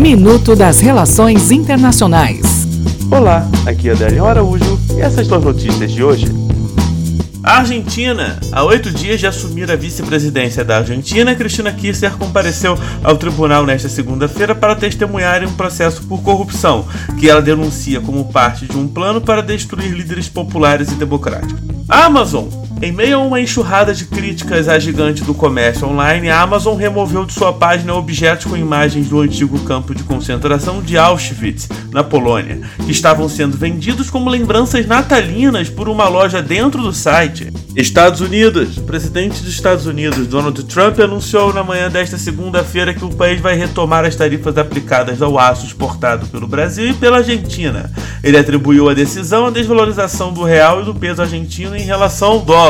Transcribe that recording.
Minuto das Relações Internacionais. Olá, aqui é Adélio Araújo e essas são as notícias de hoje. A Argentina, há oito dias de assumir a vice-presidência da Argentina, Cristina Kirchner compareceu ao tribunal nesta segunda-feira para testemunhar em um processo por corrupção, que ela denuncia como parte de um plano para destruir líderes populares e democráticos. A Amazon em meio a uma enxurrada de críticas à gigante do comércio online, a Amazon removeu de sua página objetos com imagens do antigo campo de concentração de Auschwitz, na Polônia, que estavam sendo vendidos como lembranças natalinas por uma loja dentro do site. Estados Unidos. O presidente dos Estados Unidos, Donald Trump, anunciou na manhã desta segunda-feira que o país vai retomar as tarifas aplicadas ao aço exportado pelo Brasil e pela Argentina. Ele atribuiu a decisão à desvalorização do real e do peso argentino em relação ao dólar.